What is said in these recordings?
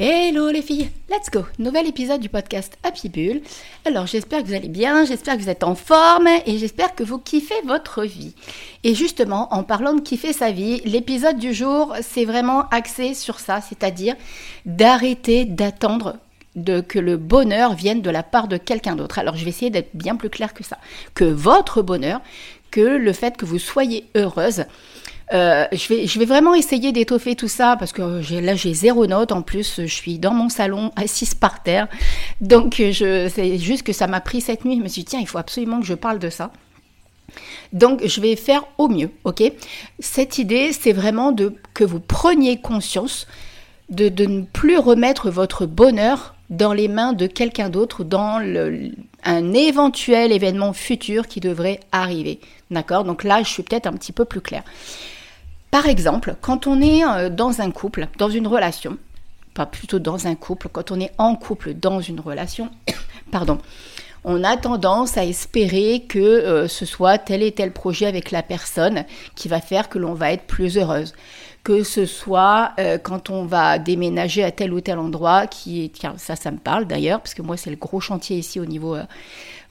Hello les filles, let's go Nouvel épisode du podcast Happy Bull. Alors j'espère que vous allez bien, j'espère que vous êtes en forme et j'espère que vous kiffez votre vie. Et justement, en parlant de kiffer sa vie, l'épisode du jour, c'est vraiment axé sur ça, c'est-à-dire d'arrêter d'attendre que le bonheur vienne de la part de quelqu'un d'autre. Alors je vais essayer d'être bien plus clair que ça. Que votre bonheur, que le fait que vous soyez heureuse, euh, je, vais, vraiment essayer d'étoffer tout ça parce que là j'ai zéro note. En plus je suis dans mon salon assise par terre. Donc c'est juste que ça m'a pris cette nuit. Je me suis dit tiens il faut absolument que je parle de ça. Donc je vais faire au mieux ok? Cette idée c'est vraiment de que vous preniez conscience de, de ne plus remettre votre bonheur dans les mains de quelqu'un d'autre dans un éventuel événement futur qui devrait arriver. D'accord? Donc là, je suis peut-être un petit peu plus claire. Par exemple, quand on est euh, dans un couple, dans une relation, pas plutôt dans un couple, quand on est en couple dans une relation, pardon, on a tendance à espérer que euh, ce soit tel et tel projet avec la personne qui va faire que l'on va être plus heureuse. Que ce soit euh, quand on va déménager à tel ou tel endroit, qui ça, ça me parle d'ailleurs, parce que moi c'est le gros chantier ici au niveau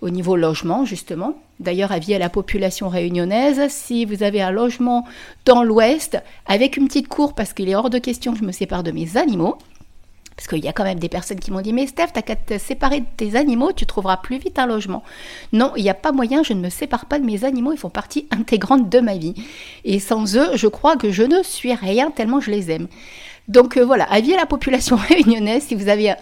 au niveau logement, justement. D'ailleurs, avis à la population réunionnaise, si vous avez un logement dans l'ouest, avec une petite cour, parce qu'il est hors de question que je me sépare de mes animaux, parce qu'il y a quand même des personnes qui m'ont dit Mais Steph, t'as qu'à te séparer de tes animaux, tu trouveras plus vite un logement. Non, il n'y a pas moyen, je ne me sépare pas de mes animaux, ils font partie intégrante de ma vie. Et sans eux, je crois que je ne suis rien tellement je les aime. Donc euh, voilà, avis à la population réunionnaise, si vous avez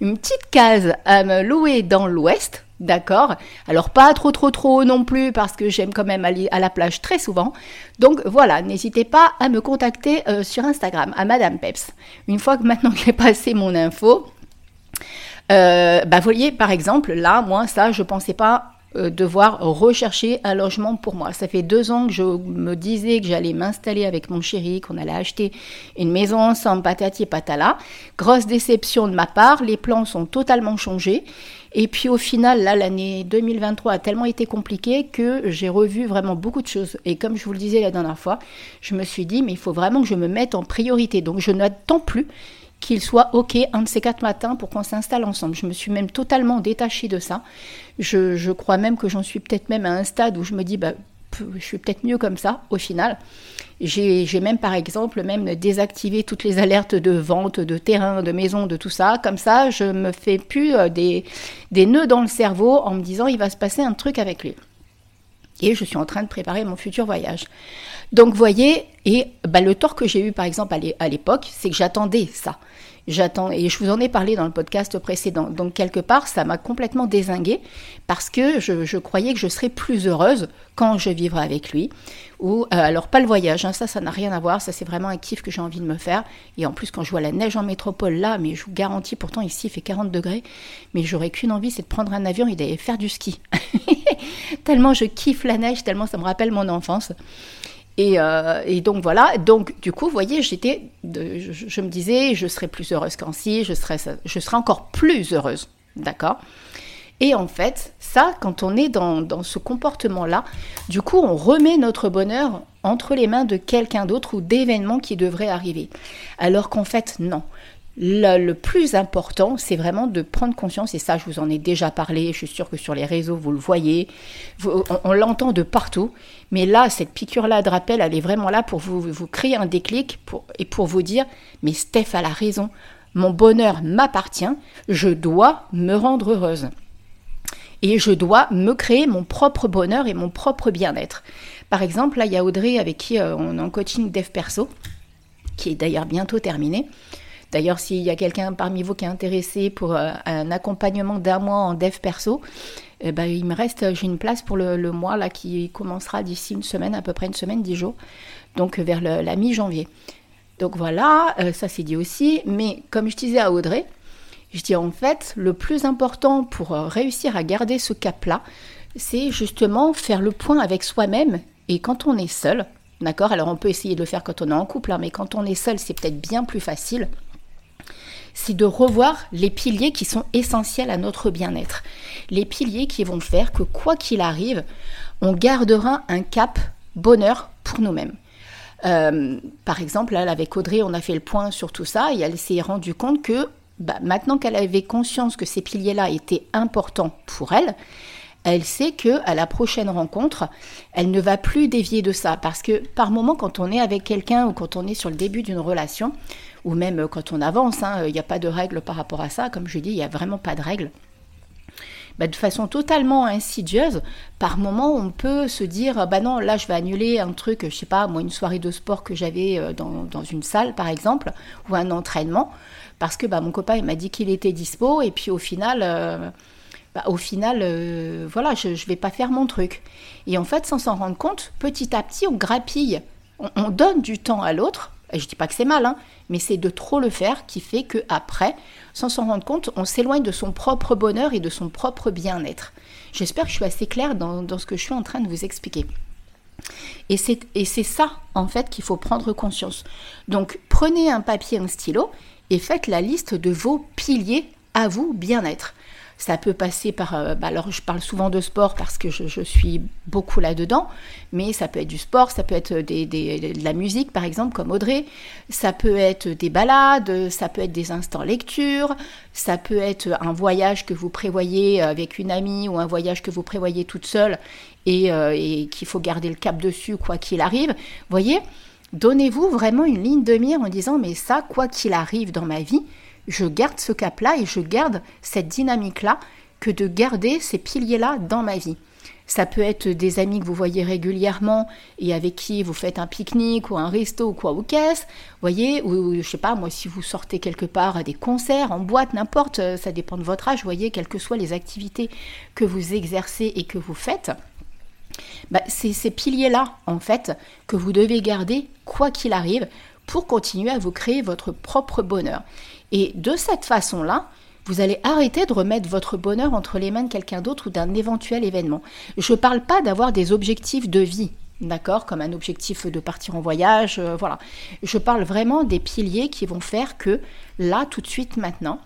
une petite case à me louer dans l'ouest, D'accord Alors pas trop trop trop non plus parce que j'aime quand même aller à la plage très souvent. Donc voilà, n'hésitez pas à me contacter euh, sur Instagram, à Madame Peps. Une fois que maintenant j'ai passé mon info, euh, bah voyez par exemple là, moi ça je pensais pas devoir rechercher un logement pour moi. Ça fait deux ans que je me disais que j'allais m'installer avec mon chéri, qu'on allait acheter une maison ensemble, patati et patala. Grosse déception de ma part, les plans sont totalement changés. Et puis au final, là, l'année 2023 a tellement été compliquée que j'ai revu vraiment beaucoup de choses. Et comme je vous le disais la dernière fois, je me suis dit, mais il faut vraiment que je me mette en priorité. Donc je n'attends plus qu'il soit OK un de ces quatre matins pour qu'on s'installe ensemble. Je me suis même totalement détachée de ça. Je, je crois même que j'en suis peut-être même à un stade où je me dis, bah, je suis peut-être mieux comme ça au final. J'ai même par exemple même désactivé toutes les alertes de vente, de terrain, de maison, de tout ça. Comme ça, je me fais plus euh, des, des nœuds dans le cerveau en me disant il va se passer un truc avec lui. Et je suis en train de préparer mon futur voyage. Donc, voyez, et bah, le tort que j'ai eu par exemple à l'époque, c'est que j'attendais ça. J'attends et je vous en ai parlé dans le podcast précédent. Donc quelque part, ça m'a complètement désinguée parce que je, croyais que je serais plus heureuse quand je vivrais avec lui. Ou euh, alors pas le voyage, hein, ça, ça n'a rien à voir. Ça, c'est vraiment un kiff que j'ai envie de me faire. Et en plus, quand je vois la neige en métropole là, mais je vous garantis, pourtant ici il fait 40 degrés, mais j'aurais qu'une envie, c'est de prendre un avion et d'aller faire du ski. tellement je kiffe la neige, tellement ça me rappelle mon enfance. Euh, et, donc voilà, donc du coup, vous voyez, j'étais, je, me disais, je serais plus heureuse qu'ainsi, je serais, je serais encore plus heureuse, d'accord? Et en fait, ça, quand on est dans, dans ce comportement-là, du coup, on remet notre bonheur entre les mains de quelqu'un d'autre ou d'événements qui devraient arriver. Alors qu'en fait, non le, plus important, c'est vraiment de prendre conscience, et ça je vous en ai déjà parlé, je suis sûre que sur les réseaux vous le voyez, on, l'entend de partout, mais là, cette piqûre-là de rappel, elle est vraiment là pour vous, créer un déclic et pour vous dire, mais Steph a la raison, mon bonheur m'appartient, je dois me rendre heureuse. Et je dois me créer mon propre bonheur et mon propre bien-être. Par exemple, là, il y a Audrey avec qui euh, on est en coaching dev perso, qui est d'ailleurs bientôt terminé. D'ailleurs, s'il y a quelqu'un parmi vous qui est intéressé pour euh, un accompagnement d'un mois en dev perso, eh ben, il me reste, j'ai une place pour le, mois là qui commencera d'ici une semaine, à peu près une semaine, dix jours, donc vers la mi-janvier. Donc voilà, euh, ça c'est dit aussi. Mais comme je disais à Audrey, je dis en fait, le plus important pour euh, réussir à garder ce cap-là, c'est justement faire le point avec soi-même. Et quand on est seul, d'accord Alors on peut essayer de le faire quand on est en couple, hein, mais quand on est seul, c'est peut-être bien plus facile c'est de revoir les piliers qui sont essentiels à notre bien-être. Les piliers qui vont faire que quoi qu'il arrive, on gardera un cap bonheur pour nous-mêmes. Euh, par exemple, là, avec Audrey, on a fait le point sur tout ça et elle s'est rendue compte que bah, maintenant qu'elle avait conscience que ces piliers-là étaient importants pour elle, elle sait que à la prochaine rencontre, elle ne va plus dévier de ça parce que par moment quand on est avec quelqu'un ou quand on est sur le début d'une relation ou même quand on avance, hein, il n'y a pas de règles par rapport à ça, comme je dis, il n'y a vraiment pas de règles. Bah, de façon totalement insidieuse, par moment on peut se dire bah non là je vais annuler un truc, je sais pas moi une soirée de sport que j'avais euh, dans, une salle par exemple ou un entraînement parce que bah, mon copain m'a dit qu'il était dispo et puis au final euh, bah, au final, euh, voilà, je ne vais pas faire mon truc. Et en fait, sans s'en rendre compte, petit à petit, on grappille, on, donne du temps à l'autre. Je dis pas que c'est mal, hein, mais c'est de trop le faire qui fait que après, sans s'en rendre compte, on s'éloigne de son propre bonheur et de son propre bien-être. J'espère que je suis assez claire dans, dans ce que je suis en train de vous expliquer. Et c'est ça, en fait, qu'il faut prendre conscience. Donc, prenez un papier, un stylo, et faites la liste de vos piliers à vous bien-être. Ça peut passer par, euh, bah alors je parle souvent de sport parce que je, suis beaucoup là-dedans, mais ça peut être du sport, ça peut être de la musique par exemple comme Audrey, ça peut être des balades, ça peut être des instants lecture, ça peut être un voyage que vous prévoyez avec une amie ou un voyage que vous prévoyez toute seule et, euh, et qu'il faut garder le cap dessus quoi qu'il arrive. Voyez, donnez-vous vraiment une ligne de mire en disant mais ça quoi qu'il arrive dans ma vie, je garde ce cap-là et je garde cette dynamique-là que de garder ces piliers-là dans ma vie. Ça peut être des amis que vous voyez régulièrement et avec qui vous faites un pique-nique ou un resto ou quoi ou qu'est-ce, voyez, ou je sais pas, moi si vous sortez quelque part à des concerts, en boîte, n'importe, ça dépend de votre âge, voyez, quelles que soient les activités que vous exercez et que vous faites. Bah, c'est ces piliers-là, en fait, que vous devez garder quoi qu'il arrive pour continuer à vous créer votre propre bonheur. Et de cette façon-là, vous allez arrêter de remettre votre bonheur entre les mains de quelqu'un d'autre ou d'un éventuel événement. Je ne parle pas d'avoir des objectifs de vie, d'accord, comme un objectif de partir en voyage, euh, voilà. Je parle vraiment des piliers qui vont faire que là, tout de suite, maintenant,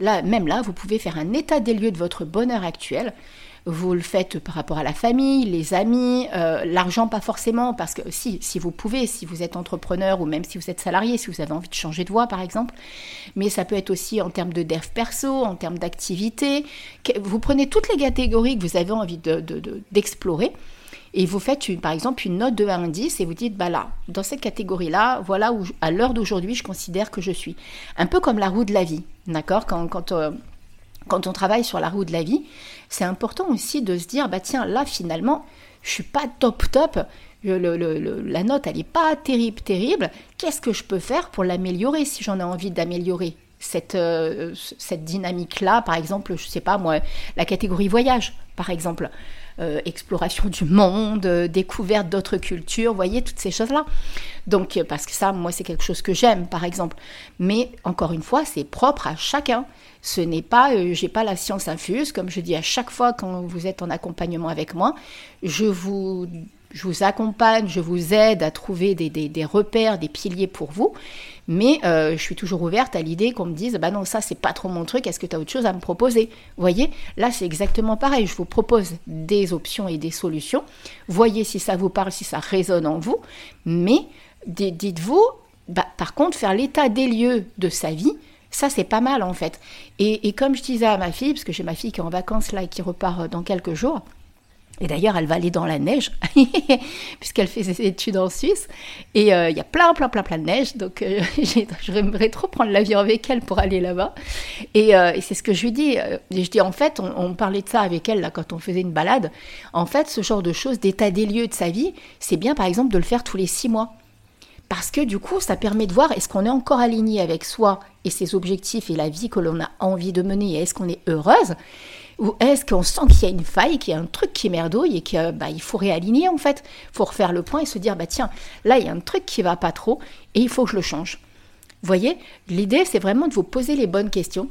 là, même là, vous pouvez faire un état des lieux de votre bonheur actuel vous le faites par rapport à la famille, les amis, euh, l'argent pas forcément, parce que si, si vous pouvez, si vous êtes entrepreneur ou même si vous êtes salarié, si vous avez envie de changer de voie par exemple, mais ça peut être aussi en termes de dev perso, en termes d'activité. Vous prenez toutes les catégories que vous avez envie d'explorer. De, et vous faites par exemple une note de 1 à 10 et vous dites, bah là, dans cette catégorie-là, voilà où à l'heure d'aujourd'hui je considère que je suis. Un peu comme la roue de la vie, d'accord euh, quand on travaille sur la roue de la vie, c'est important aussi de se dire, bah tiens, là finalement, je suis pas top top, la note elle n'est pas terrible terrible, qu'est-ce que je peux faire pour l'améliorer si j'en ai envie d'améliorer? Cette, euh, cette dynamique-là, par exemple, je sais pas moi, la catégorie voyage, par exemple. Euh, exploration du monde, euh, découverte d'autres cultures, voyez, toutes ces choses-là. Donc, parce que ça, moi, c'est quelque chose que j'aime, par exemple. Mais, encore une fois, c'est propre à chacun. Ce n'est pas, euh, j'ai pas la science infuse, comme je dis à chaque fois quand vous êtes en accompagnement avec moi, je vous, je vous accompagne, je vous aide à trouver des, repères, des piliers pour vous, mais euh, je suis toujours ouverte à l'idée qu'on me dise, bah non, ça c'est pas trop mon truc, est-ce que tu as autre chose à me proposer? Vous voyez, là c'est exactement pareil, je vous propose des options et des solutions, voyez si ça vous parle, si ça résonne en vous, mais dites-vous, bah, par contre, faire l'état des lieux de sa vie, ça, c'est pas mal en fait. Et, comme je disais à ma fille, parce que j'ai ma fille qui est en vacances là et qui repart euh, dans quelques jours, et d'ailleurs, elle va aller dans la neige, puisqu'elle fait ses études en Suisse. Et euh, il y a plein, plein, plein, plein de neige. Donc, euh, j'aimerais trop prendre l'avion avec elle pour aller là-bas. Et, c'est ce que je lui dis. je dis, en fait, on, on, parlait de ça avec elle là, quand on faisait une balade. En fait, ce genre de choses, d'état des lieux de sa vie, c'est bien, par exemple, de le faire tous les six mois. Parce que du coup, ça permet de voir est-ce qu'on est encore aligné avec soi et ses objectifs et la vie que l'on a envie de mener et est-ce qu'on est heureuse ou est-ce qu'on sent qu'il y a une faille, qu'il y a un truc qui merdouille et qu'il bah, faut réaligner en fait Il faut refaire le point et se dire bah tiens, là il y a un truc qui va pas trop et il faut que je le change. Vous voyez, l'idée c'est vraiment de vous poser les bonnes questions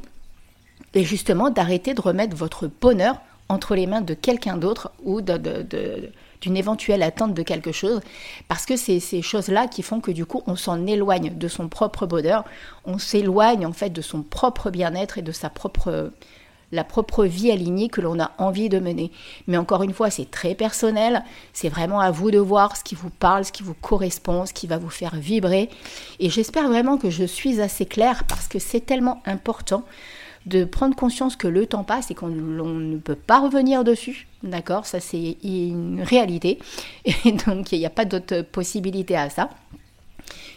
et justement d'arrêter de remettre votre bonheur entre les mains de quelqu'un d'autre ou de, de d'une éventuelle attente de quelque chose, parce que c'est ces choses-là qui font que du coup on s'en éloigne de son propre bonheur, on s'éloigne en fait de son propre bien-être et de sa propre la propre vie alignée que l'on a envie de mener. Mais encore une fois, c'est très personnel, c'est vraiment à vous de voir ce qui vous parle, ce qui vous correspond, ce qui va vous faire vibrer. Et j'espère vraiment que je suis assez claire parce que c'est tellement important de prendre conscience que le temps passe et qu'on ne peut pas revenir dessus. D'accord? Ça, c'est une réalité. Et donc, il n'y a pas d'autre possibilité à ça.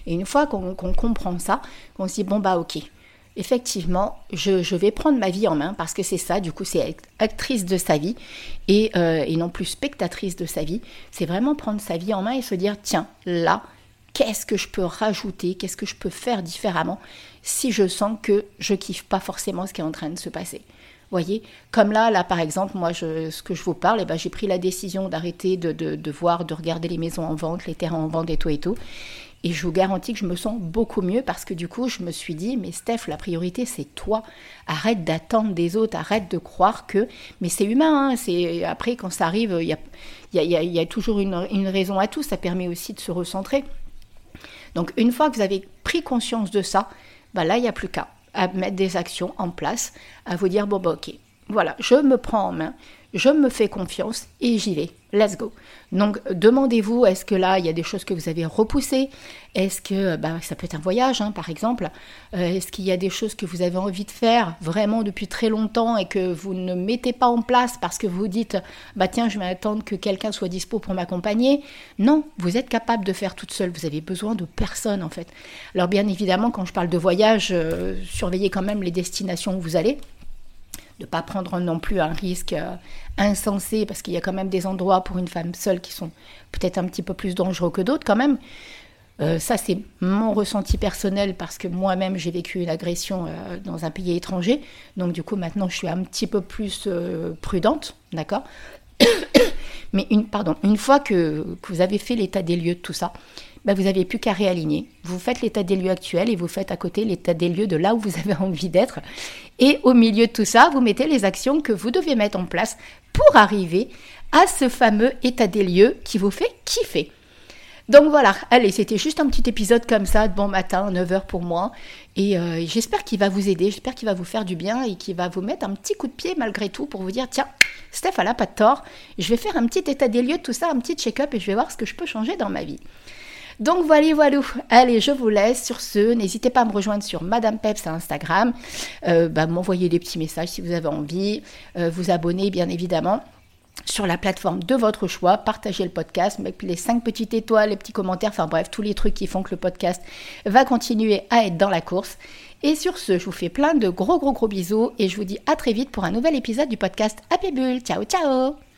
Et une fois qu'on comprend ça, on se dit, bon, bah, ok effectivement, je, vais prendre ma vie en main parce que c'est ça, du coup, c'est actrice de sa vie et, euh, et, non plus spectatrice de sa vie. C'est vraiment prendre sa vie en main et se dire tiens, là, qu'est-ce que je peux rajouter, qu'est-ce que je peux faire différemment si je sens que je kiffe pas forcément ce qui est en train de se passer. Voyez, comme là, là par exemple, moi, ce que je vous parle, eh ben, j'ai pris la décision d'arrêter de, de, voir, de regarder les maisons en vente, les terrains en vente et tout et tout. Et je vous garantis que je me sens beaucoup mieux parce que du coup, je me suis dit, mais Steph, la priorité, c'est toi. Arrête d'attendre des autres, arrête de croire que... Mais c'est humain, hein, c'est... après, quand ça arrive, il y a, y, a, y a, toujours une, une, raison à tout, ça permet aussi de se recentrer. Donc, une fois que vous avez pris conscience de ça, bah là, il n'y a plus qu'à mettre des actions en place, à vous dire, bon, bah ok, voilà, je me prends en main, je me fais confiance et j'y vais. Let's go. Donc demandez-vous, est-ce que là, il y a des choses que vous avez repoussées? Est-ce que bah, ça peut être un voyage, hein, par exemple? Euh, Est-ce qu'il y a des choses que vous avez envie de faire vraiment depuis très longtemps et que vous ne mettez pas en place parce que vous dites, bah tiens, je vais attendre que quelqu'un soit dispo pour m'accompagner? Non, vous êtes capable de faire toute seule. Vous avez besoin de personne en fait. Alors bien évidemment, quand je parle de voyage, euh, surveillez quand même les destinations où vous allez de ne pas prendre non plus un risque euh, insensé, parce qu'il y a quand même des endroits pour une femme seule qui sont peut-être un petit peu plus dangereux que d'autres quand même. Euh, ça, c'est mon ressenti personnel parce que moi-même, j'ai vécu une agression euh, dans un pays étranger. Donc, du coup, maintenant, je suis un petit peu plus prudente, d'accord Mais une, pardon, une fois que, que vous avez fait l'état des lieux de tout ça, bah, vous n'avez plus qu'à réaligner. Vous faites l'état des lieux actuel et vous faites à côté l'état des lieux de là où vous avez envie d'être. Et au milieu de tout ça, vous mettez les actions que vous devez mettre en place pour arriver à ce fameux état des lieux qui vous fait kiffer. Donc voilà, allez, c'était juste un petit épisode comme ça de bon matin, 9h pour moi. Et euh, j'espère qu'il va vous aider, j'espère qu'il va vous faire du bien et qu'il va vous mettre un petit coup de pied malgré tout pour vous dire tiens, Steph, elle n'a pas de tort, je vais faire un petit état des lieux de tout ça, un petit check-up et je vais voir ce que je peux changer dans ma vie. Donc voilà, voilà. Allez, je vous laisse sur ce. N'hésitez pas à me rejoindre sur Madame Peps à Instagram. Euh, bah, M'envoyer des petits messages si vous avez envie. Euh, vous abonner, bien évidemment sur la plateforme de votre choix, partagez le podcast, les cinq petites étoiles, les petits commentaires, enfin bref, tous les trucs qui font que le podcast va continuer à être dans la course. Et sur ce, je vous fais plein de gros gros gros bisous et je vous dis à très vite pour un nouvel épisode du podcast Happy Bull. Ciao ciao